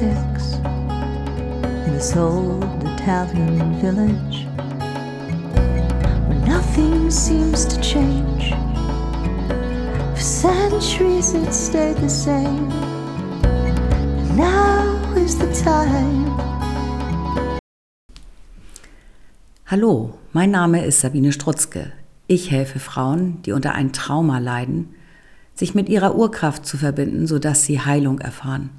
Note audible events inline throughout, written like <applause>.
six in this old Italian village where nothing seems to change. For centuries it stayed the same. And now is the time. Hallo, mein Name ist Sabine Strutzke. Ich helfe Frauen, die unter ein Trauma leiden, sich mit ihrer Urkraft zu verbinden, sodass sie Heilung erfahren.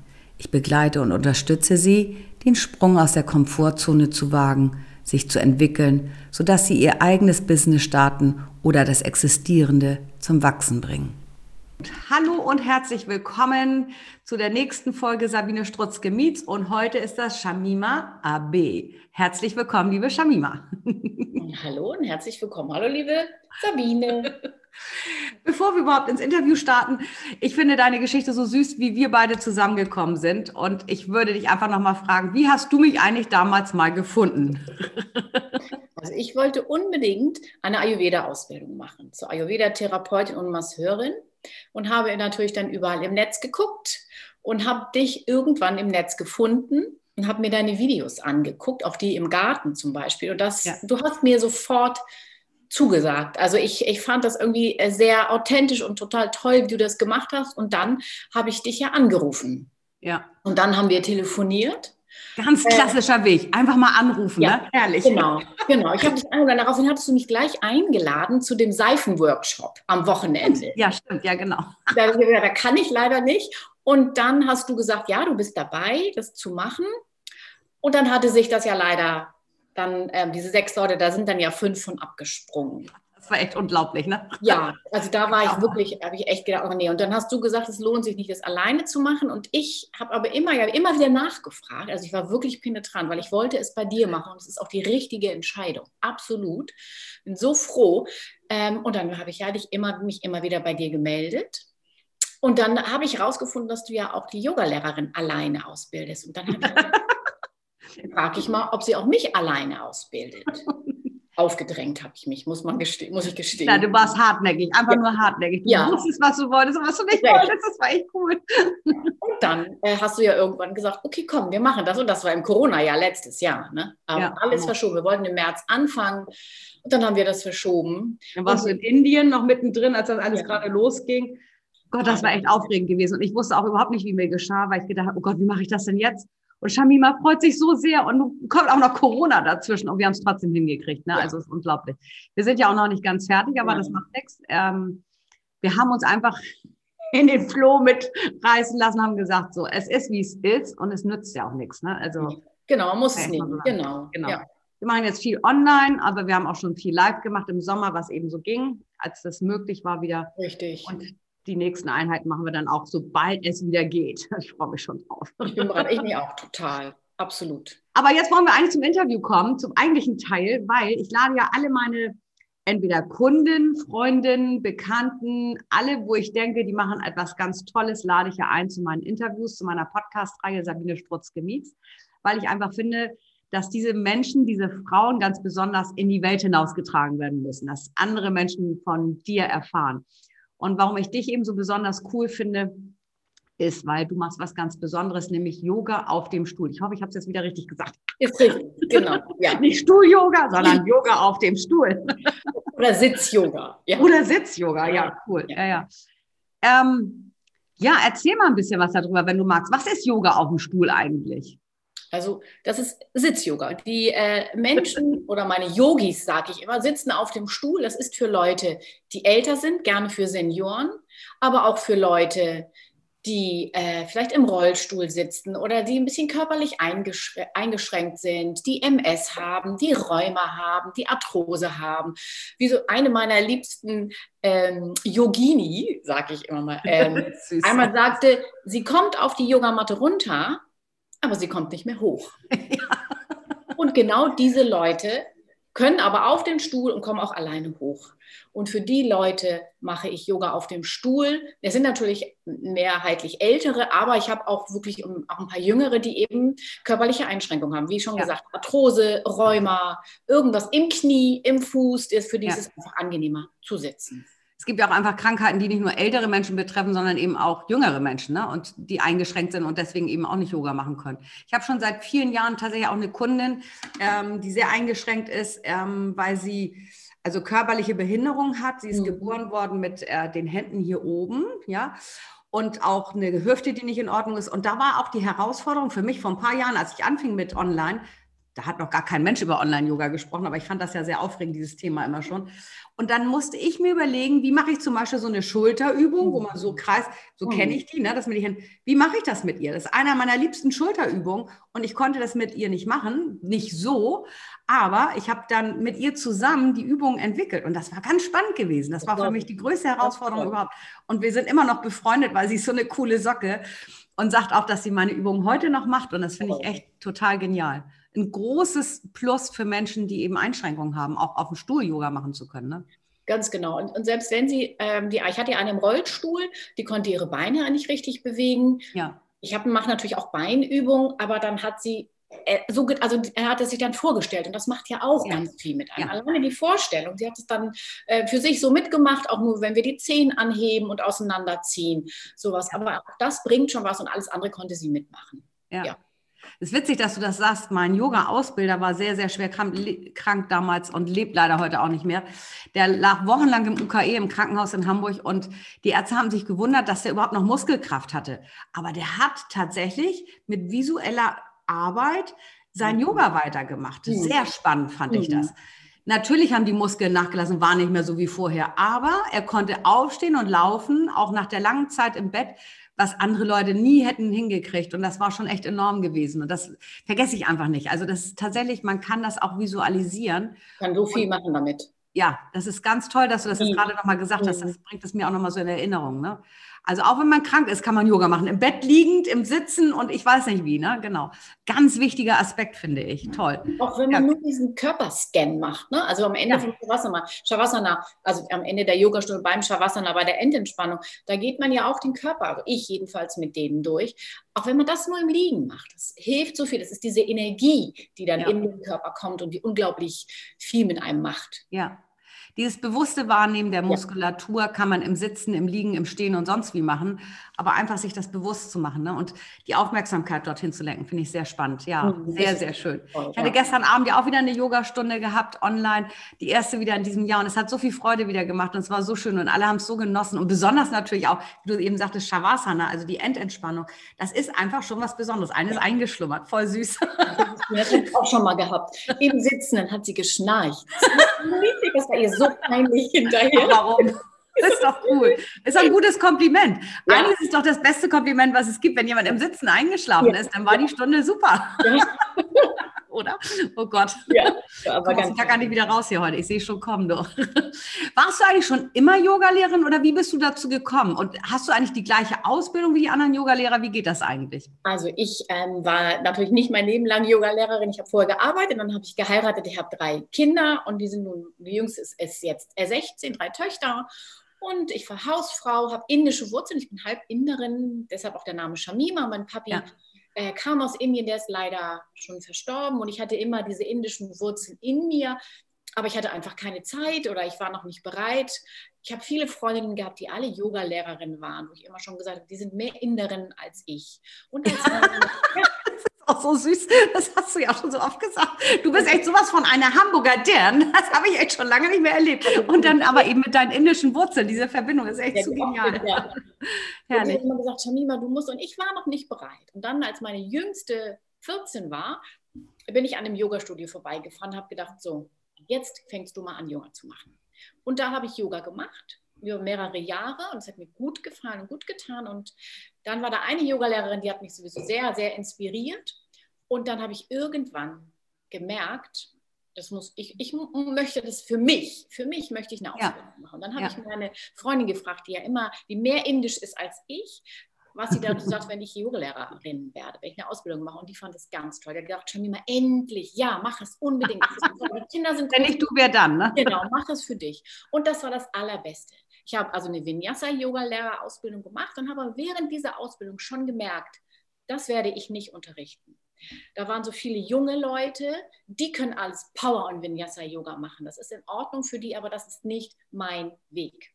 Ich begleite und unterstütze sie, den Sprung aus der Komfortzone zu wagen, sich zu entwickeln, sodass sie ihr eigenes Business starten oder das Existierende zum Wachsen bringen. Hallo und herzlich willkommen zu der nächsten Folge Sabine Strutzke Meets und heute ist das Shamima AB. Herzlich willkommen, liebe Shamima. Hallo und herzlich willkommen. Hallo, liebe Sabine. <laughs> Bevor wir überhaupt ins Interview starten, ich finde deine Geschichte so süß, wie wir beide zusammengekommen sind. Und ich würde dich einfach nochmal fragen, wie hast du mich eigentlich damals mal gefunden? <laughs> Also ich wollte unbedingt eine Ayurveda-Ausbildung machen, zur Ayurveda-Therapeutin und Masseurin und habe natürlich dann überall im Netz geguckt und habe dich irgendwann im Netz gefunden und habe mir deine Videos angeguckt, auch die im Garten zum Beispiel. Und das, ja. du hast mir sofort zugesagt. Also ich, ich fand das irgendwie äh, sehr authentisch und total toll, wie du das gemacht hast. Und dann habe ich dich ja angerufen. Ja. Und dann haben wir telefoniert. Ganz äh, klassischer äh, Weg. Einfach mal anrufen, ja, ne? Herrlich. Genau, genau. Ich habe dich eingeladen. Daraufhin hattest du mich gleich eingeladen zu dem Seifenworkshop am Wochenende. Ja, stimmt, ja, genau. Da, da kann ich leider nicht. Und dann hast du gesagt, ja, du bist dabei, das zu machen. Und dann hatte sich das ja leider dann ähm, diese sechs Leute, da sind dann ja fünf von abgesprungen. Das war echt unglaublich, ne? Ja, also da war ich wirklich, habe ich echt gedacht, oh nee. Und dann hast du gesagt, es lohnt sich nicht, das alleine zu machen. Und ich habe aber immer, ja, immer wieder nachgefragt. Also ich war wirklich penetrant, weil ich wollte es bei dir machen. Und es ist auch die richtige Entscheidung. Absolut. Bin so froh. Ähm, und dann habe ich ja dich immer, mich immer wieder bei dir gemeldet. Und dann habe ich herausgefunden, dass du ja auch die Yogalehrerin alleine ausbildest. Und dann habe ich <laughs> frage ich mal, ob sie auch mich alleine ausbildet. <laughs> Aufgedrängt habe ich mich, muss, man gestehen, muss ich gestehen. Ja, du warst hartnäckig, einfach ja. nur hartnäckig. Du ja. wusstest, was du wolltest und was du nicht wolltest. Das war echt cool. Und dann äh, hast du ja irgendwann gesagt, okay, komm, wir machen das. Und das war im Corona-Jahr letztes Jahr. Ne? Aber ja, alles genau. verschoben. Wir wollten im März anfangen und dann haben wir das verschoben. Dann warst und, du in Indien noch mittendrin, als das alles gerade losging. Gott, das war echt aufregend gewesen. Und ich wusste auch überhaupt nicht, wie mir geschah, weil ich gedacht habe, oh Gott, wie mache ich das denn jetzt? Und Shamima freut sich so sehr und kommt auch noch Corona dazwischen und wir haben es trotzdem hingekriegt. Ne? Ja. Also es ist unglaublich. Wir sind ja auch noch nicht ganz fertig, aber ja. das macht nichts. Ähm, wir haben uns einfach in den Floh mitreißen lassen, haben gesagt, so, es ist, wie es ist und es nützt ja auch nichts. Ne? Also, genau, man muss es nehmen. Genau. genau. Ja. Wir machen jetzt viel online, aber wir haben auch schon viel live gemacht im Sommer, was eben so ging, als das möglich war wieder. Richtig. Und die nächsten Einheiten machen wir dann auch, sobald es wieder geht. <laughs> Ich freue mich schon drauf. Ich bin bereit, ich mich auch total. Absolut. Aber jetzt wollen wir eigentlich zum Interview kommen, zum eigentlichen Teil, weil ich lade ja alle meine entweder Kunden, Freundinnen, Bekannten, alle, wo ich denke, die machen etwas ganz Tolles, lade ich ja ein zu meinen Interviews, zu meiner Podcast-Reihe Sabine Strutz-Gemietz, weil ich einfach finde, dass diese Menschen, diese Frauen ganz besonders in die Welt hinausgetragen werden müssen, dass andere Menschen von dir erfahren. Und warum ich dich eben so besonders cool finde, ist, weil du machst was ganz Besonderes, nämlich Yoga auf dem Stuhl. Ich hoffe, ich habe es jetzt wieder richtig gesagt. Ist richtig, genau. Ja. <laughs> Nicht Stuhl-Yoga, sondern <laughs> Yoga auf dem Stuhl. Oder Sitz-Yoga. Ja. Oder Sitz-Yoga, ja, cool. Ja, ja. Ähm, ja, erzähl mal ein bisschen was darüber, wenn du magst. Was ist Yoga auf dem Stuhl eigentlich? Also das ist Sitz-Yoga. Die äh, Menschen <laughs> oder meine Yogis, sage ich immer, sitzen auf dem Stuhl. Das ist für Leute, die älter sind, gerne für Senioren, aber auch für Leute, die äh, vielleicht im Rollstuhl sitzen oder die ein bisschen körperlich eingeschränkt, eingeschränkt sind, die MS haben, die Rheuma haben, die Arthrose haben. Wie so eine meiner liebsten ähm, Yogini, sage ich immer mal, <laughs> ähm, einmal sagte, sie kommt auf die Yogamatte runter aber sie kommt nicht mehr hoch. <laughs> Und genau diese Leute können aber auf den Stuhl und kommen auch alleine hoch. Und für die Leute mache ich Yoga auf dem Stuhl. Es sind natürlich mehrheitlich ältere, aber ich habe auch wirklich auch ein paar jüngere, die eben körperliche Einschränkungen haben. Wie schon ja. gesagt, Arthrose, Rheuma, irgendwas im Knie, im Fuß, ist für die ja. ist es einfach angenehmer zu sitzen. Es gibt ja auch einfach Krankheiten, die nicht nur ältere Menschen betreffen, sondern eben auch jüngere Menschen ne? und die eingeschränkt sind und deswegen eben auch nicht Yoga machen können. Ich habe schon seit vielen Jahren tatsächlich auch eine Kundin, ähm, die sehr eingeschränkt ist, ähm, weil sie also körperliche Behinderung hat. Sie ist mhm. geboren worden mit äh, den Händen hier oben, ja. Und auch eine Hüfte, die nicht in Ordnung ist. Und da war auch die Herausforderung für mich vor ein paar Jahren, als ich anfing mit Online, da hat noch gar kein Mensch über Online-Yoga gesprochen, aber ich fand das ja sehr aufregend, dieses Thema immer schon. Und dann musste ich mir überlegen, wie mache ich zum Beispiel so eine Schulterübung, wo man so kreist, so mhm. kenne ich die, ne, das mit ich, wie mache ich das mit ihr? Das ist einer meiner liebsten Schulterübungen und ich konnte das mit ihr nicht machen, nicht so, aber ich habe dann mit ihr zusammen die Übungen entwickelt und das war ganz spannend gewesen. Das war für mich die größte Herausforderung überhaupt. Und wir sind immer noch befreundet, weil sie ist so eine coole Socke und sagt auch, dass sie meine Übungen heute noch macht und das finde ich echt total genial ein großes Plus für Menschen, die eben Einschränkungen haben, auch auf dem Stuhl Yoga machen zu können. Ne? Ganz genau. Und, und, selbst wenn sie, ähm, die, ich hatte ja eine im Rollstuhl, die konnte ihre Beine nicht richtig bewegen. Ja. Ich mache natürlich auch Beinübungen, aber dann hat sie äh, so, also er hat es sich dann vorgestellt und das macht ja auch ja. ganz viel mit einem. Ja. Alleine die Vorstellung. Sie hat es dann äh, für sich so mitgemacht, auch nur wenn wir die Zehen anheben und auseinanderziehen, sowas. Aber auch das bringt schon was und alles andere konnte sie mitmachen. ja. Es ist witzig, dass du das sagst. Mein Yoga-Ausbilder war sehr, sehr schwer krank, krank, damals und lebt leider heute auch nicht mehr. Der lag wochenlang im UKE im Krankenhaus in Hamburg und die Ärzte haben sich gewundert, dass der überhaupt noch Muskelkraft hatte. Aber der hat tatsächlich mit visueller Arbeit sein mhm. Yoga weitergemacht. Mhm. Sehr spannend fand ich das. Mhm. Natürlich haben die Muskeln nachgelassen, war nicht mehr so wie vorher, aber er konnte aufstehen und laufen, auch nach der langen Zeit im Bett was andere Leute nie hätten hingekriegt. Und das war schon echt enorm gewesen. Und das vergesse ich einfach nicht. Also das ist tatsächlich, man kann das auch visualisieren. Kann so viel und, machen damit. Ja, das ist ganz toll, dass du das jetzt gerade nochmal gesagt hast. Das bringt es mir auch nochmal so in Erinnerung. Ne? Also auch wenn man krank ist, kann man Yoga machen. Im Bett liegend, im Sitzen und ich weiß nicht wie, ne? Genau. Ganz wichtiger Aspekt, finde ich. Toll. Auch wenn man ja. nur diesen Körperscan macht, ne? Also am Ende ja. von Shavasana, Shavasana, also am Ende der Yogastunde beim Shavasana, bei der Endentspannung, da geht man ja auch den Körper, also ich jedenfalls mit denen durch. Auch wenn man das nur im Liegen macht, das hilft so viel. Das ist diese Energie, die dann ja. in den Körper kommt und die unglaublich viel mit einem macht. Ja, dieses bewusste Wahrnehmen der Muskulatur kann man im Sitzen, im Liegen, im Stehen und sonst wie machen, aber einfach sich das bewusst zu machen ne? und die Aufmerksamkeit dorthin zu lenken, finde ich sehr spannend. Ja, mhm. sehr, sehr schön. Ich hatte gestern Abend ja auch wieder eine Yogastunde gehabt online, die erste wieder in diesem Jahr und es hat so viel Freude wieder gemacht und es war so schön und alle haben es so genossen und besonders natürlich auch, wie du eben sagtest, Shavasana, also die Endentspannung, das ist einfach schon was Besonderes. Eine ist eingeschlummert, voll süß. Das habe ich auch schon mal gehabt. Im Sitzen, dann hat sie geschnarcht. <laughs> Das war ihr so peinlich hinterher. Warum? Das ist doch cool. Ist ein gutes Kompliment. Ja. Eigentlich ist es doch das beste Kompliment, was es gibt. Wenn jemand im Sitzen eingeschlafen ja. ist, dann war die Stunde super. Ja. <laughs> Oder? Oh Gott. Ja, <laughs> aber ganz ich kann gar nicht wieder raus hier heute. Ich sehe schon kommen, doch. <laughs> Warst du eigentlich schon immer Yogalehrerin oder wie bist du dazu gekommen? Und hast du eigentlich die gleiche Ausbildung wie die anderen Yogalehrer? Wie geht das eigentlich? Also ich ähm, war natürlich nicht mein Leben lang Yogalehrerin. Ich habe vorher gearbeitet, dann habe ich geheiratet. Ich habe drei Kinder und die sind nun, die jüngste ist, ist jetzt 16, drei Töchter. Und ich war Hausfrau, habe indische Wurzeln. Ich bin halb Inderin, deshalb auch der Name Shamima. Mein Papi ja. Äh, kam aus Indien, der ist leider schon verstorben. Und ich hatte immer diese indischen Wurzeln in mir. Aber ich hatte einfach keine Zeit oder ich war noch nicht bereit. Ich habe viele Freundinnen gehabt, die alle Yoga-Lehrerinnen waren, wo ich immer schon gesagt habe, die sind mehr Inderinnen als ich. Und als <laughs> auch so süß. Das hast du ja auch schon so oft gesagt. Du bist echt sowas von einer Hamburger Dirn. Das habe ich echt schon lange nicht mehr erlebt. Und dann aber eben mit deinen indischen Wurzeln. Diese Verbindung ist echt ja, zu genial. Ja. Herrlich. <laughs> Und ich habe immer gesagt, Shamima, du musst. Und ich war noch nicht bereit. Und dann, als meine jüngste 14 war, bin ich an einem Yoga-Studio vorbeigefahren, habe gedacht, so, jetzt fängst du mal an, Yoga zu machen. Und da habe ich Yoga gemacht über mehrere Jahre und es hat mir gut gefallen und gut getan. Und dann war da eine Yogalehrerin, die hat mich sowieso sehr, sehr inspiriert. Und dann habe ich irgendwann gemerkt, das muss ich, ich möchte das für mich, für mich möchte ich eine Ausbildung ja. machen. Und dann habe ja. ich meine Freundin gefragt, die ja immer, die mehr indisch ist als ich, was sie dazu sagt, <laughs> wenn ich Yogalehrerin werde, wenn ich eine Ausbildung mache. Und die fand das ganz toll. Die hat gedacht, schon mal endlich, ja, mach es unbedingt. <laughs> Die Kinder sind Wenn nicht du, wer dann? Ne? Genau, mach es für dich. Und das war das Allerbeste. Ich habe also eine Vinyasa-Yoga-Lehrerausbildung gemacht und habe während dieser Ausbildung schon gemerkt, das werde ich nicht unterrichten. Da waren so viele junge Leute, die können alles Power und Vinyasa Yoga machen. Das ist in Ordnung für die, aber das ist nicht mein Weg.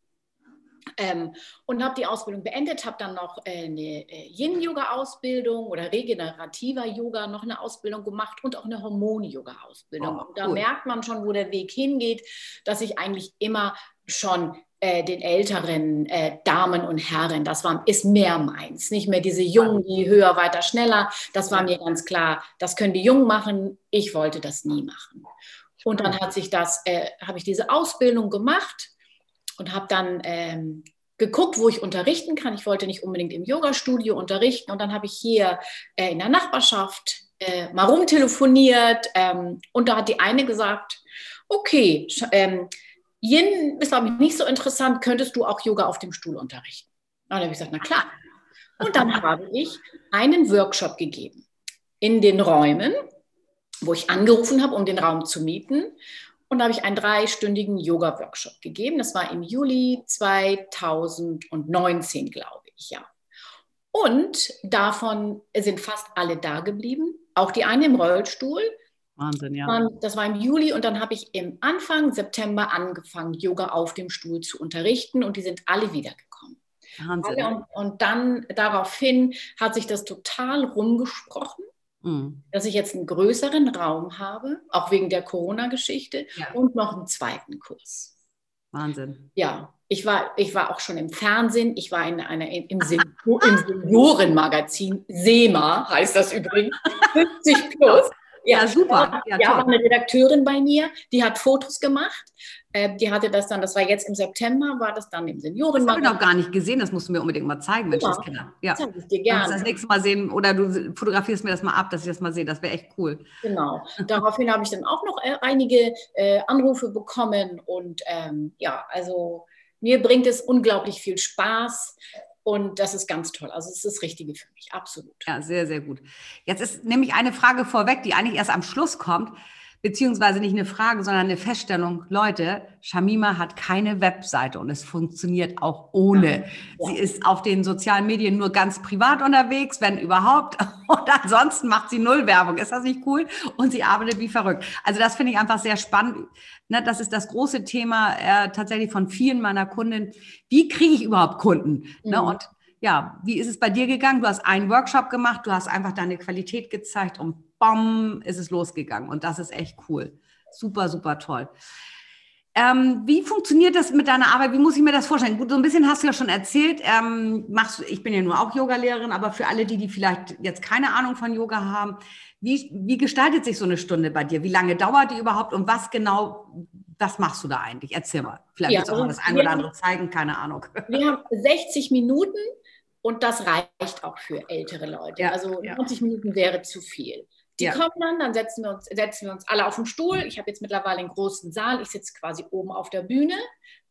Ähm, und habe die Ausbildung beendet, habe dann noch äh, eine äh, Yin-Yoga-Ausbildung oder regenerativer Yoga noch eine Ausbildung gemacht und auch eine Hormon-Yoga-Ausbildung. Oh, und da cool. merkt man schon, wo der Weg hingeht, dass ich eigentlich immer schon äh, den älteren äh, Damen und Herren, das war, ist mehr meins. Nicht mehr diese Jungen, die höher, weiter, schneller. Das war mir ganz klar, das können die Jungen machen. Ich wollte das nie machen. Und dann hat sich das, äh, habe ich diese Ausbildung gemacht und habe dann ähm, geguckt, wo ich unterrichten kann. Ich wollte nicht unbedingt im Yoga-Studio unterrichten. Und dann habe ich hier äh, in der Nachbarschaft äh, mal rumtelefoniert. Ähm, und da hat die eine gesagt, okay, ähm, Yin ist, glaube ich, nicht so interessant. Könntest du auch Yoga auf dem Stuhl unterrichten? Und dann habe ich gesagt, na klar. Und dann <laughs> habe ich einen Workshop gegeben in den Räumen, wo ich angerufen habe, um den Raum zu mieten. Und da habe ich einen dreistündigen Yoga-Workshop gegeben. Das war im Juli 2019, glaube ich, ja. Und davon sind fast alle da geblieben. Auch die eine im Rollstuhl. Wahnsinn, ja. Das war im Juli und dann habe ich im Anfang September angefangen, Yoga auf dem Stuhl zu unterrichten und die sind alle wiedergekommen. Wahnsinn. Und, und dann daraufhin hat sich das total rumgesprochen, Mhm. dass ich jetzt einen größeren Raum habe, auch wegen der Corona-Geschichte Ja. und noch einen zweiten Kurs. Wahnsinn. Ja, ich war, ich war auch schon im Fernsehen, ich war in einer, im Seniorenmagazin, SEMA heißt das übrigens, 50 plus. Ja, super. Ja, Ja, toll. war eine Redakteurin bei mir, die hat Fotos gemacht. Äh, die hatte das dann, das war jetzt im September, war das dann im Das habe ich noch gar nicht gesehen, das musst du mir unbedingt mal zeigen, Menschenskinder. Ja. Das zeige ich dir wir das gerne. nächste Mal sehen oder du fotografierst mir das mal ab, dass ich das mal sehe, das wäre echt cool. Genau. <laughs> Daraufhin habe ich dann auch noch äh, einige äh, Anrufe bekommen und ähm, ja, also mir bringt es unglaublich viel Spaß und das ist ganz toll. Also es ist das Richtige für mich, absolut. Ja, sehr, sehr gut. Jetzt ist nämlich eine Frage vorweg, die eigentlich erst am Schluss kommt, beziehungsweise nicht eine Frage, sondern eine Feststellung. Leute, Shamima hat keine Webseite und es funktioniert auch ohne. Ja. Sie ist auf den sozialen Medien nur ganz privat unterwegs, wenn überhaupt. <laughs> Und ansonsten macht sie null Werbung. Ist das nicht cool? Und sie arbeitet wie verrückt. Also das finde ich einfach sehr spannend. Ne, das ist das große Thema äh, tatsächlich von vielen meiner Kunden. Wie kriege ich überhaupt Kunden? Ne? Mhm. Und ja, wie ist es bei dir gegangen? Du hast einen Workshop gemacht, du hast einfach deine Qualität gezeigt und bam, ist es losgegangen. Und das ist echt cool. Super, super toll. Ähm, wie funktioniert das mit deiner Arbeit? Wie muss ich mir das vorstellen? Gut, so ein bisschen hast du ja schon erzählt. Ähm, machst, ich bin ja nur auch Yogalehrerin, aber für alle, die, die vielleicht jetzt keine Ahnung von Yoga haben, wie, wie gestaltet sich so eine Stunde bei dir? Wie lange dauert die überhaupt und was genau, was machst du da eigentlich? Erzähl mal. Vielleicht Ja, willst du auch mal also das eine oder andere zeigen, keine Ahnung. Wir haben 60 Minuten und das reicht auch für ältere Leute. Ja, also ja. 90 Minuten wäre zu viel. Die Ja. kommen dann, dann setzen wir, uns, setzen wir uns alle auf den Stuhl. Ich habe jetzt mittlerweile einen großen Saal. Ich sitze quasi oben auf der Bühne,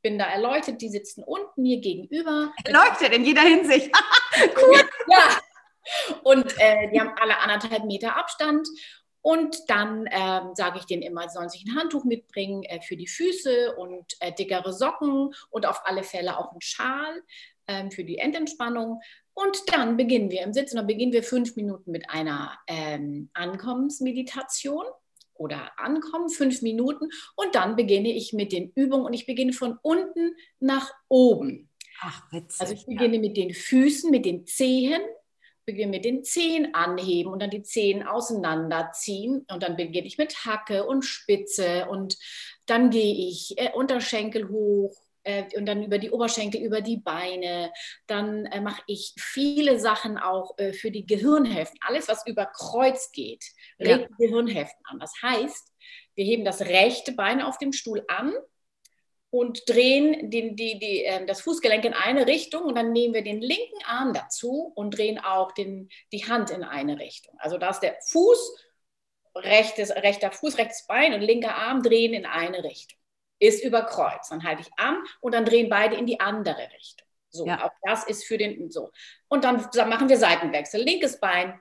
bin da erleuchtet. Die sitzen unten mir gegenüber. Leuchtet in jeder Hinsicht. <laughs> Ja. Und äh, die haben alle anderthalb Meter Abstand. Und dann ähm, sage ich denen immer, sie sollen sich ein Handtuch mitbringen äh, für die Füße und äh, dickere Socken und auf alle Fälle auch einen Schal ähm, für die Endentspannung. Und dann beginnen wir im Sitzen. Dann beginnen wir fünf Minuten mit einer ähm, Ankommensmeditation oder Ankommen, fünf Minuten. Und dann beginne ich mit den Übungen und ich beginne von unten nach oben. Ach, witzig. Also ich beginne mit den Füßen, mit den Zehen, beginne mit den Zehen anheben und dann die Zehen auseinanderziehen und dann beginne ich mit Hacke und Spitze und dann gehe ich äh, Unterschenkel hoch und dann über die Oberschenkel, über die Beine. Dann äh, mache ich viele Sachen auch äh, für die Gehirnhälften. Alles, was über Kreuz geht, Ja. regt die Gehirnhälften an. Das heißt, wir heben das rechte Bein auf dem Stuhl an und drehen den, die, die, ähm, das Fußgelenk in eine Richtung und dann nehmen wir den linken Arm dazu und drehen auch den, die Hand in eine Richtung. Also da ist der Fuß, rechtes, rechter Fuß, rechtes Bein und linker Arm drehen in eine Richtung. Ist über Kreuz. Dann halte ich an und dann drehen beide in die andere Richtung. So, Ja. auch das ist für den so. Und dann machen wir Seitenwechsel. Linkes Bein,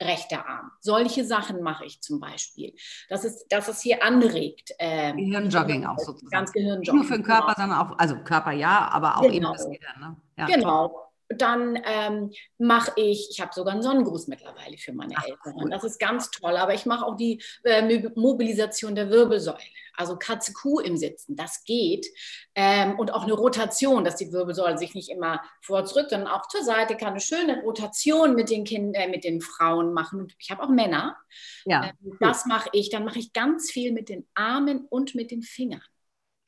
rechter Arm. Solche Sachen mache ich zum Beispiel. Das ist, dass es hier anregt. ähm, Gehirnjogging auch sozusagen. Ganz Gehirnjogging. Nur für den Körper, sondern auch, also Körper ja, aber auch eben Genau. das Gehirn. Ne? Ja, Genau. Dann ähm, mache ich, ich habe sogar einen Sonnengruß mittlerweile für meine Ach, Eltern. Cool. Das ist ganz toll. Aber ich mache auch die äh, Mobilisation der Wirbelsäule. Also Katze Kuh im Sitzen, das geht. Ähm, und auch eine Rotation, dass die Wirbelsäule sich nicht immer vor zurück, sondern auch zur Seite kann eine schöne Rotation mit den Kindern, äh, mit den Frauen machen. Und ich habe auch Männer. Ja. Ähm, das mache ich. Dann mache ich ganz viel mit den Armen und mit den Fingern.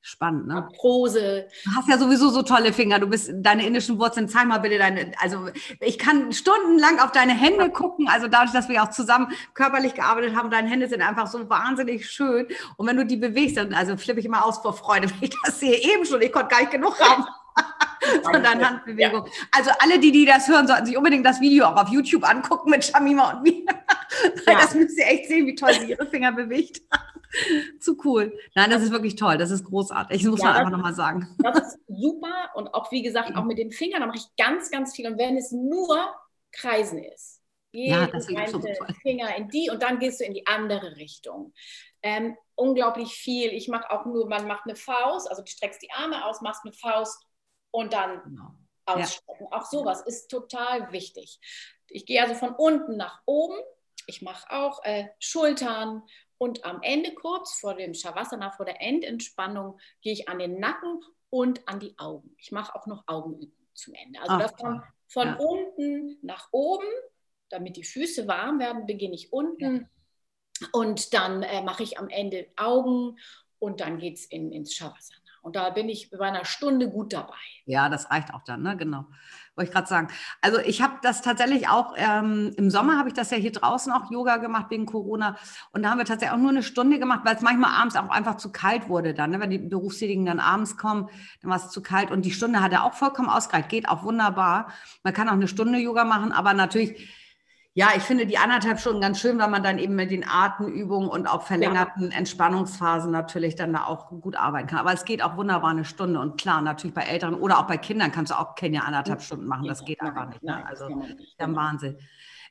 Spannend, ne? Prose. Du hast ja sowieso so tolle Finger. Du bist deine indischen Wurzeln. Zeig mal bitte deine. Also ich kann stundenlang auf deine Hände gucken. Also dadurch, dass wir auch zusammen körperlich gearbeitet haben, deine Hände sind einfach so wahnsinnig schön. Und wenn du die bewegst, dann also flippe ich immer aus vor Freude, <laughs> wenn ich das sehe. Eben schon. Ich konnte gar nicht genug haben. <laughs> von deinen Handbewegungen. Ja. Also alle, die, die das hören, sollten sich unbedingt das Video auch auf YouTube angucken mit Shamima und mir. <laughs> Ja. Das müsst ihr echt sehen, wie toll sie ihre Finger bewegt. Zu cool. Nein, das ist wirklich toll. Das ist großartig. Das muss ja, man einfach nochmal sagen. <laughs> Das ist super. Und auch, wie gesagt, auch mit den Fingern, da mache ich ganz, ganz viel. Und wenn es nur Kreisen ist, ja, das ist so Finger in die und dann gehst du in die andere Richtung. Ähm, unglaublich viel. Ich mache auch nur, man macht eine Faust, also du streckst die Arme aus, machst eine Faust und dann genau. ausstrecken. Ja. Auch sowas ist total wichtig. Ich gehe also von unten nach oben. Ich mache auch äh, Schultern, und am Ende, kurz vor dem Shavasana, vor der Endentspannung, gehe ich an den Nacken und an die Augen. Ich mache auch noch Augenübungen zum Ende. Also Ach, das von, von ja. unten nach oben, damit die Füße warm werden, beginne ich unten. Ja. Und dann äh, mache ich am Ende Augen und dann geht es in, ins Shavasana. Und da bin ich bei einer Stunde gut dabei. Ja, das reicht auch dann, ne? Genau. Wollte ich gerade sagen. Also ich habe das tatsächlich auch, ähm, im Sommer habe ich das ja hier draußen auch Yoga gemacht wegen Corona. Und da haben wir tatsächlich auch nur eine Stunde gemacht, weil es manchmal abends auch einfach zu kalt wurde dann. Ne? Wenn die Berufstätigen dann abends kommen, dann war es zu kalt. Und die Stunde hat er auch vollkommen ausgereicht. Geht auch wunderbar. Man kann auch eine Stunde Yoga machen, aber natürlich ja, ich finde die anderthalb Stunden ganz schön, weil man dann eben mit den Atemübungen und auch verlängerten ja. Entspannungsphasen natürlich dann da auch gut arbeiten kann. Aber es geht auch wunderbar eine Stunde und klar, natürlich bei Älteren oder auch bei Kindern kannst du auch keine anderthalb Stunden machen. Das geht einfach nicht. Ne? Also, der. Wahnsinn.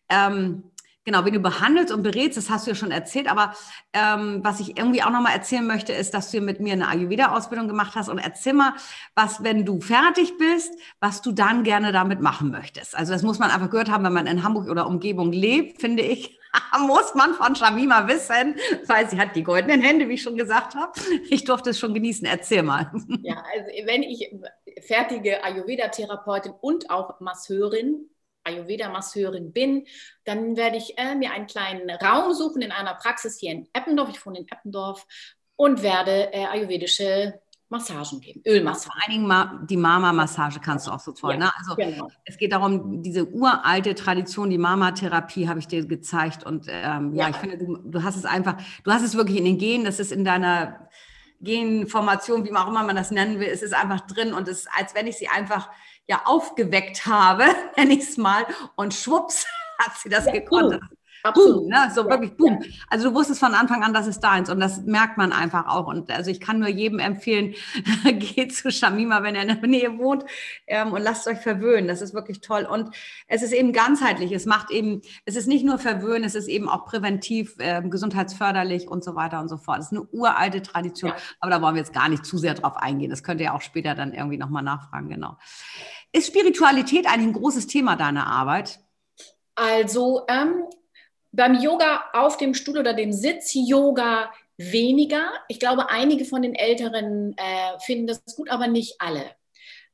Ähm, Genau, wie du behandelst und berätst, das hast du ja schon erzählt. Aber ähm, was ich irgendwie auch nochmal erzählen möchte, ist, dass du mit mir eine Ayurveda-Ausbildung gemacht hast. Und erzähl mal, was, wenn du fertig bist, was du dann gerne damit machen möchtest. Also das muss man einfach gehört haben, wenn man in Hamburg oder Umgebung lebt, finde ich. <laughs> muss man von Shamima wissen, weil sie hat die goldenen Hände, wie ich schon gesagt habe. Ich durfte es schon genießen. Erzähl mal. Ja, also wenn ich fertige Ayurveda-Therapeutin und auch Masseurin Ayurveda-Masseurin bin, dann werde ich äh, mir einen kleinen Raum suchen in einer Praxis hier in Eppendorf. Ich wohne in Eppendorf und werde äh, ayurvedische Massagen geben, Ölmassagen. Vor allen Dingen Ma die Mama-Massage kannst du auch so toll. Ja, ne? Also genau. es geht darum, diese uralte Tradition, die Mama-Therapie habe ich dir gezeigt. Und ähm, ja. ja. ich finde, du, du, hast es einfach, du hast es wirklich in den Genen, das ist in deiner Genformation, wie auch immer man das nennen will, es ist einfach drin und es ist, als wenn ich sie einfach ja aufgeweckt habe, <laughs> nenne ich es mal, und schwupps <laughs> hat sie das ja, gekonnt. Cool. Absolut. Boom, ne? So wirklich boom. Ja. Also du wusstest von Anfang an, dass es deins und das merkt man einfach auch. Und also ich kann nur jedem empfehlen, <laughs> geht zu Shamima, wenn er in der Nähe wohnt ähm, und lasst euch verwöhnen. Das ist wirklich toll. Und es ist eben ganzheitlich. Es macht eben, es ist nicht nur verwöhnen, es ist eben auch präventiv, äh, gesundheitsförderlich und so weiter und so fort. Es ist eine uralte Tradition, ja. aber da wollen wir jetzt gar nicht zu sehr drauf eingehen. Das könnt ihr auch später dann irgendwie nochmal nachfragen, genau. Ist Spiritualität eigentlich ein großes Thema deiner Arbeit? Also ähm, beim Yoga auf dem Stuhl oder dem Sitz-Yoga weniger. Ich glaube, einige von den Älteren äh, finden das gut, aber nicht alle.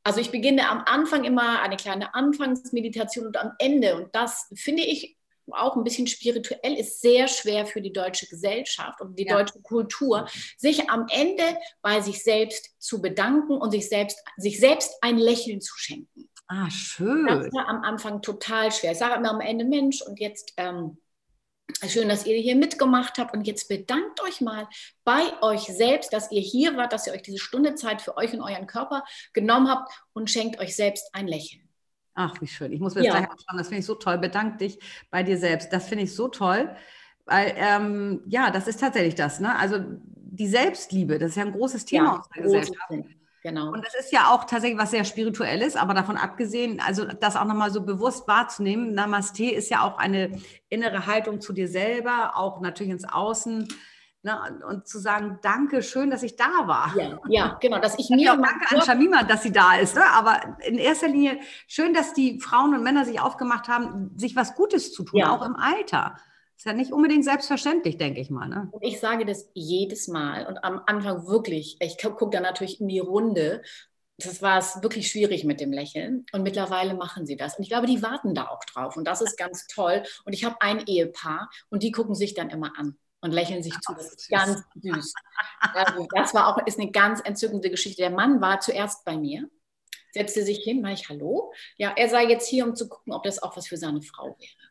Also ich beginne am Anfang immer eine kleine Anfangsmeditation und am Ende, und das finde ich auch ein bisschen spirituell, ist sehr schwer für die deutsche Gesellschaft und die ja. deutsche Kultur, sich am Ende bei sich selbst zu bedanken und sich selbst, sich selbst ein Lächeln zu schenken. Ah, schön. Das war am Anfang total schwer. Ich sage immer am Ende, Mensch, und jetzt ähm, schön, dass ihr hier mitgemacht habt. Und jetzt bedankt euch mal bei euch selbst, dass ihr hier wart, dass ihr euch diese Stunde Zeit für euch und euren Körper genommen habt und schenkt euch selbst ein Lächeln. Ach, wie schön. Ich muss mir das ja. gleich anschauen. Das finde ich so toll. Bedank dich bei dir selbst. Das finde ich so toll. Weil, ähm, ja, das ist tatsächlich das. Ne? Also die Selbstliebe, das ist ja ein großes Thema ja, unserer Gesellschaft. Thema. Genau. Und das ist ja auch tatsächlich was sehr Spirituelles, aber davon abgesehen, also das auch nochmal so bewusst wahrzunehmen, Namaste ist ja auch eine innere Haltung zu dir selber, auch natürlich ins Außen Ne? Und zu sagen, danke, schön, dass ich da war. Ja, ja genau, dass ich mir. Auch danke an Shamima, dass sie da ist. Ne? Aber in erster Linie schön, dass die Frauen und Männer sich aufgemacht haben, sich was Gutes zu tun, ja. auch im Alter. Ist ja nicht unbedingt selbstverständlich, denke ich mal. Ne? Ich sage das jedes Mal und am Anfang wirklich. Ich gucke da natürlich in die Runde das war es wirklich schwierig mit dem Lächeln. Und mittlerweile machen sie das. Und ich glaube, die warten da auch drauf. Und das ist ganz toll. Und ich habe ein Ehepaar und die gucken sich dann immer an und lächeln sich zu. Das ist ganz süß. Also das war auch ist eine ganz entzückende Geschichte. Der Mann war zuerst bei mir, setzte sich hin, war ich Hallo. Ja, er sei jetzt hier, um zu gucken, ob das auch was für seine Frau wäre.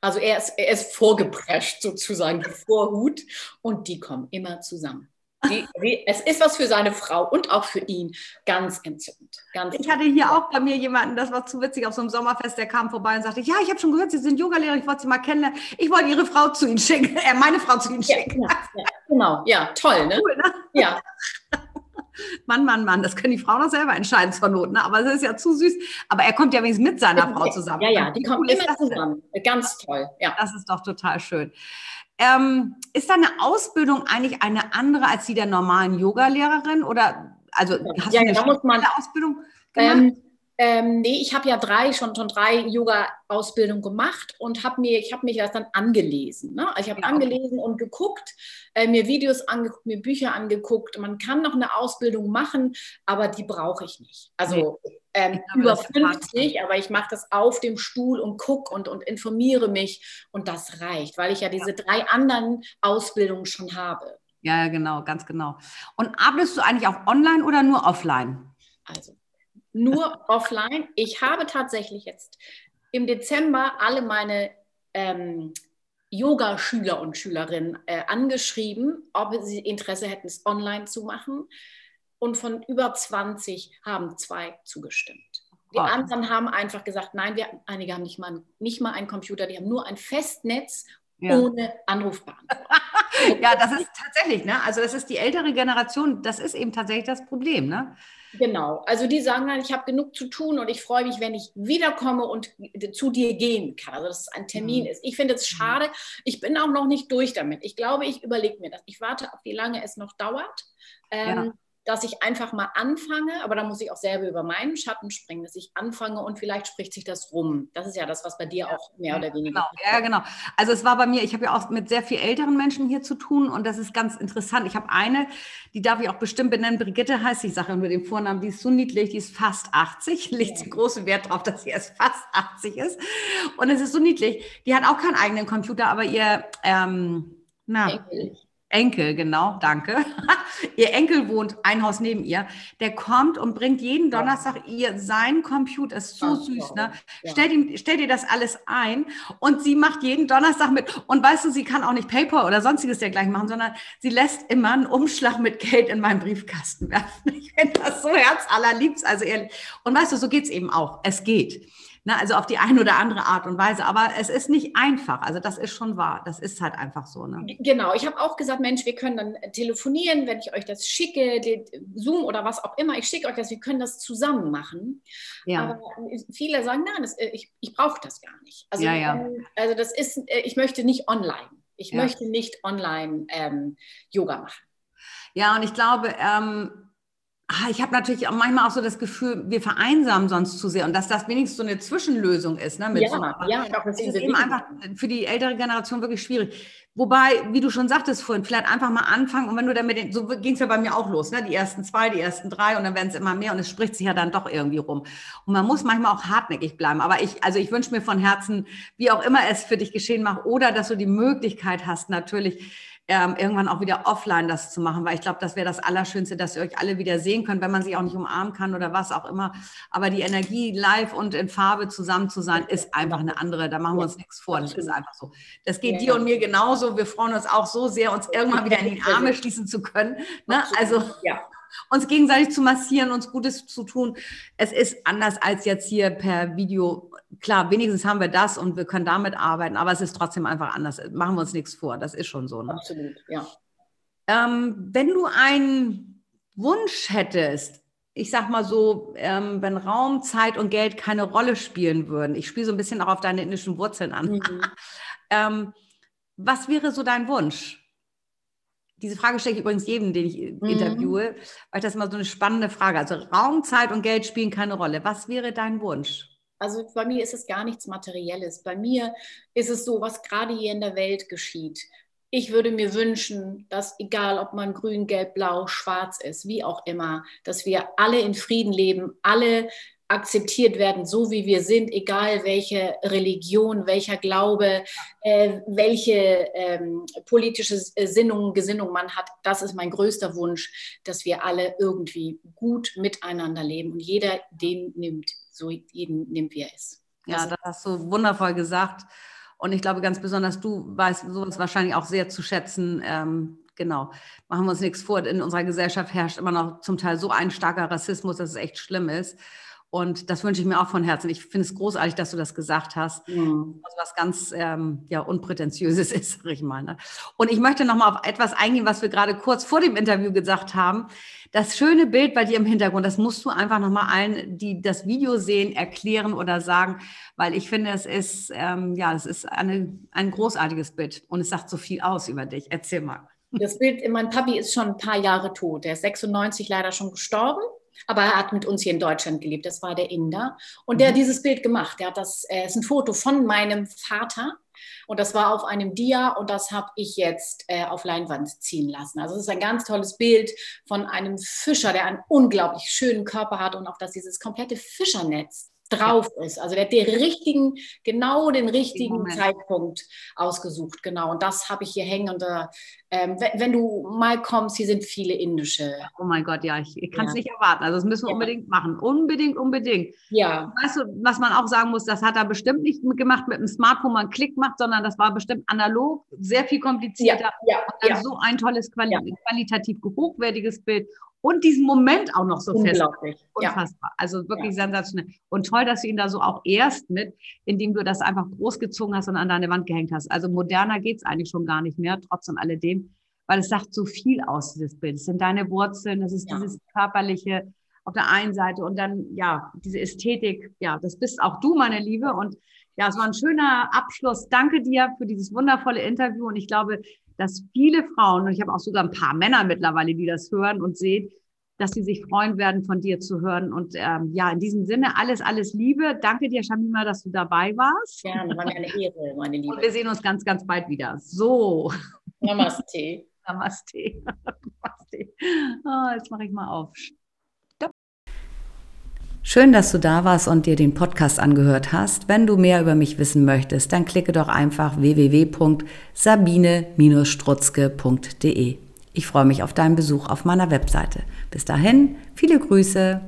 Also er ist, er ist vorgeprescht sozusagen, die Vorhut. Und die kommen immer zusammen. Die, die, es ist was für seine Frau und auch für ihn. Ganz entzückend. Ganz ich hatte hier auch bei mir jemanden, das war zu witzig, auf so einem Sommerfest, der kam vorbei und sagte, ja, ich habe schon gehört, Sie sind Yogalehrer, ich wollte Sie mal kennenlernen. Ich wollte Ihre Frau zu Ihnen schicken, äh, meine Frau zu Ihnen schicken. Ja, ja, genau, ja, toll, ne? Cool, ne? Ja. Mann, Mann, Mann, das können die Frauen auch selber entscheiden zur Not, ne? aber es ist ja zu süß. Aber er kommt ja wenigstens mit seiner Frau zusammen. Ja, ja, die kommen immer zusammen. Ganz toll, ja. Das ist doch total schön. Ähm, ist deine Ausbildung eigentlich eine andere als die der normalen Yoga-Lehrerin? Oder also hast ja, du eine ja, muss man, Ausbildung gemacht? Ähm, ähm, nee, ich habe ja drei schon, schon drei Yoga-Ausbildungen gemacht und habe mir, ich habe mich das dann angelesen. Ne? Also ich habe ja, angelesen und geguckt, äh, mir Videos angeguckt, mir Bücher angeguckt. Man kann noch eine Ausbildung machen, aber die brauche ich nicht. Also nee. ähm, über 50, aber ich mache das auf dem Stuhl und gucke und, und informiere mich und das reicht, weil ich ja diese ja. drei anderen Ausbildungen schon habe. Ja, ja, genau, ganz genau. Und arbeitest du eigentlich auch online oder nur offline? Also nur offline. Ich habe tatsächlich jetzt im Dezember alle meine ähm, Yoga-Schüler und Schülerinnen äh, angeschrieben, ob sie Interesse hätten, es online zu machen. Und von über 20 haben zwei zugestimmt. Die anderen haben einfach gesagt, nein, wir, einige haben nicht mal, nicht mal einen Computer, die haben nur ein Festnetz ja. ohne Anrufbeantwortung. <laughs> ja, das ist tatsächlich, ne? Also das ist die ältere Generation, das ist eben tatsächlich das Problem, ne? Genau, also die sagen dann, ich habe genug zu tun und ich freue mich, wenn ich wiederkomme und zu dir gehen kann. Also dass es ein Termin mhm. ist. Ich finde es mhm. schade. Ich bin auch noch nicht durch damit. Ich glaube, ich überlege mir das. Ich warte, wie lange es noch dauert. Ähm, ja dass ich einfach mal anfange, aber da muss ich auch selber über meinen Schatten springen, dass ich anfange und vielleicht spricht sich das rum. Das ist ja das, was bei dir auch mehr oder weniger. Genau. Ja, genau. Also es war bei mir, ich habe ja auch mit sehr viel älteren Menschen hier zu tun und das ist ganz interessant. Ich habe eine, die darf ich auch bestimmt benennen, Brigitte heißt, ich sage nur den Vornamen, die ist so niedlich, die ist fast 80, <laughs> legt sie großen Wert darauf, dass sie erst fast 80 ist. Und es ist so niedlich. Die hat auch keinen eigenen Computer, aber ihr ähm, na, Enkel. Enkel, genau, danke. <laughs> ihr Enkel wohnt ein Haus neben ihr. Der kommt und bringt jeden Donnerstag ihr seinen Computer. Ist so süß, ne? Ja. Stell, ihm, stell dir das alles ein und sie macht jeden Donnerstag mit. Und weißt du, sie kann auch nicht Paper oder sonstiges dergleichen machen, sondern sie lässt immer einen Umschlag mit Geld in meinen Briefkasten werfen. <laughs> Ich finde das so herzallerliebst. Also ehrlich. Und weißt du, so geht's eben auch. Es geht. Ne, also auf die eine oder andere Art und Weise. Aber es ist nicht einfach. Also das ist schon wahr. Das ist halt einfach so. Ne? Genau. Ich habe auch gesagt, Mensch, wir können dann telefonieren, wenn ich euch das schicke, Zoom oder was auch immer. Ich schicke euch das. Wir können das zusammen machen. Ja. Aber viele sagen, nein, das, äh, ich, ich brauche das gar nicht. Also, ja, ja. Also das ist, äh, ich möchte nicht online. Ich ja. möchte nicht online ähm, Yoga machen. Ja, und ich glaube, ähm, Ah, ich habe natürlich auch manchmal auch so das Gefühl, wir vereinsamen sonst zu sehr und dass das wenigstens so eine Zwischenlösung ist. Ne, ja, so, ja, doch, das ist eben einfach für die ältere Generation wirklich schwierig. Wobei, wie du schon sagtest vorhin, vielleicht einfach mal anfangen und wenn du dann mit den, so ging es ja bei mir auch los, ne? die ersten zwei, die ersten drei und dann werden es immer mehr und es spricht sich ja dann doch irgendwie rum. Und man muss manchmal auch hartnäckig bleiben. Aber ich, also ich wünsche mir von Herzen, wie auch immer es für dich geschehen macht oder dass du die Möglichkeit hast, natürlich ähm, irgendwann auch wieder offline das zu machen, weil ich glaube, das wäre das Allerschönste, dass ihr euch alle wieder sehen könnt, wenn man sich auch nicht umarmen kann oder was auch immer. Aber die Energie live und in Farbe zusammen zu sein, ist einfach eine andere. Da machen wir uns nichts vor. Das ist einfach so. Das geht ja, dir und mir genauso. Wir freuen uns auch so sehr, uns irgendwann wieder in die <laughs> Arme schließen zu können. Ne? Also ja uns gegenseitig zu massieren, uns Gutes zu tun. Es ist anders als jetzt hier per Video klar, wenigstens haben wir das und wir können damit arbeiten, aber es ist trotzdem einfach anders. Machen wir uns nichts vor, das ist schon so. Ne? Absolut, ja. Ähm, wenn du einen Wunsch hättest, ich sag mal so, ähm, wenn Raum, Zeit und Geld keine Rolle spielen würden, ich spiele so ein bisschen auch auf deine indischen Wurzeln an. Mhm. <laughs> ähm, was wäre so dein Wunsch? Diese Frage stelle ich übrigens jedem, den ich mhm. interviewe, weil das immer so eine spannende Frage. Also Raum, Zeit und Geld spielen keine Rolle. Was wäre dein Wunsch? Also bei mir ist es gar nichts Materielles. Bei mir ist es so, was gerade hier in der Welt geschieht. Ich würde mir wünschen, dass egal ob man grün, gelb, blau, schwarz ist, wie auch immer, dass wir alle in Frieden leben, alle akzeptiert werden, so wie wir sind, egal welche Religion, welcher Glaube, äh, welche ähm, politische Sinnung, Gesinnung man hat. Das ist mein größter Wunsch, dass wir alle irgendwie gut miteinander leben und jeder den nimmt, so jeden nimmt, wie er ist. Ja, das hast du wundervoll gesagt. Und ich glaube ganz besonders, du weißt sowas wahrscheinlich auch sehr zu schätzen. Ähm, genau, machen wir uns nichts vor. In unserer Gesellschaft herrscht immer noch zum Teil so ein starker Rassismus, dass es echt schlimm ist. Und das wünsche ich mir auch von Herzen. Ich finde es großartig, dass du das gesagt hast. Mhm. Also was ganz ähm, ja, Unprätentiöses <laughs> ist, sag ich mal. Ne? Und ich möchte nochmal auf etwas eingehen, was wir gerade kurz vor dem Interview gesagt haben. Das schöne Bild bei dir im Hintergrund, das musst du einfach nochmal allen, die das Video sehen, erklären oder sagen, weil ich finde, es ist, ähm, ja, es ist eine, ein großartiges Bild und es sagt so viel aus über dich. Erzähl mal. Das Bild, mein Papi ist schon ein paar Jahre tot. Er ist 96 leider schon gestorben. Aber er hat mit uns hier in Deutschland gelebt, das war der Inder. Und der hat mhm. dieses Bild gemacht. Der hat das, äh, ist ein Foto von meinem Vater. Und das war auf einem Dia und das habe ich jetzt äh, auf Leinwand ziehen lassen. Also es ist ein ganz tolles Bild von einem Fischer, der einen unglaublich schönen Körper hat und auch dass dieses komplette Fischernetz drauf ist. Also der hat den richtigen, genau den richtigen Zeitpunkt ausgesucht, genau. Und das habe ich hier hängen. Und äh, wenn, wenn, du mal kommst, hier sind viele indische. Oh mein Gott, ja, ich, ich kann es ja. nicht erwarten. Also das müssen wir ja. unbedingt machen. Unbedingt, unbedingt. Ja. Weißt du, was man auch sagen muss, das hat er bestimmt nicht gemacht mit einem Smartphone, man einen Klick macht, sondern das war bestimmt analog, sehr viel komplizierter. Ja. Und dann so ein tolles, quali qualitativ hochwertiges Bild und diesen Moment auch noch so fest. Unfassbar. Ja. Also wirklich ja. sensationell. Und toll, dass du ihn da so auch erst mit, indem du das einfach großgezogen hast und an deine Wand gehängt hast. Also moderner geht's eigentlich schon gar nicht mehr, trotz und alledem, weil es sagt so viel aus, dieses Bild. Es sind deine Wurzeln, das ist ja. dieses körperliche auf der einen Seite und dann, ja, diese Ästhetik. Ja, das bist auch du, meine Liebe. Und ja, es war ein schöner Abschluss. Danke dir für dieses wundervolle Interview. Und ich glaube, dass viele Frauen, und ich habe auch sogar ein paar Männer mittlerweile, die das hören und sehen, dass sie sich freuen werden, von dir zu hören. Und ähm, ja, in diesem Sinne, alles, alles Liebe. Danke dir, Shamima, dass du dabei warst. Gerne, war mir eine Ehre, meine Liebe. Und wir sehen uns ganz, ganz bald wieder. So. Namaste. <laughs> Namaste. <laughs> Namaste. Oh, jetzt mache ich mal auf. Schön, dass du da warst und dir den Podcast angehört hast. Wenn du mehr über mich wissen möchtest, dann klicke doch einfach www.sabine-strutzke.de. Ich freue mich auf deinen Besuch auf meiner Webseite. Bis dahin, viele Grüße.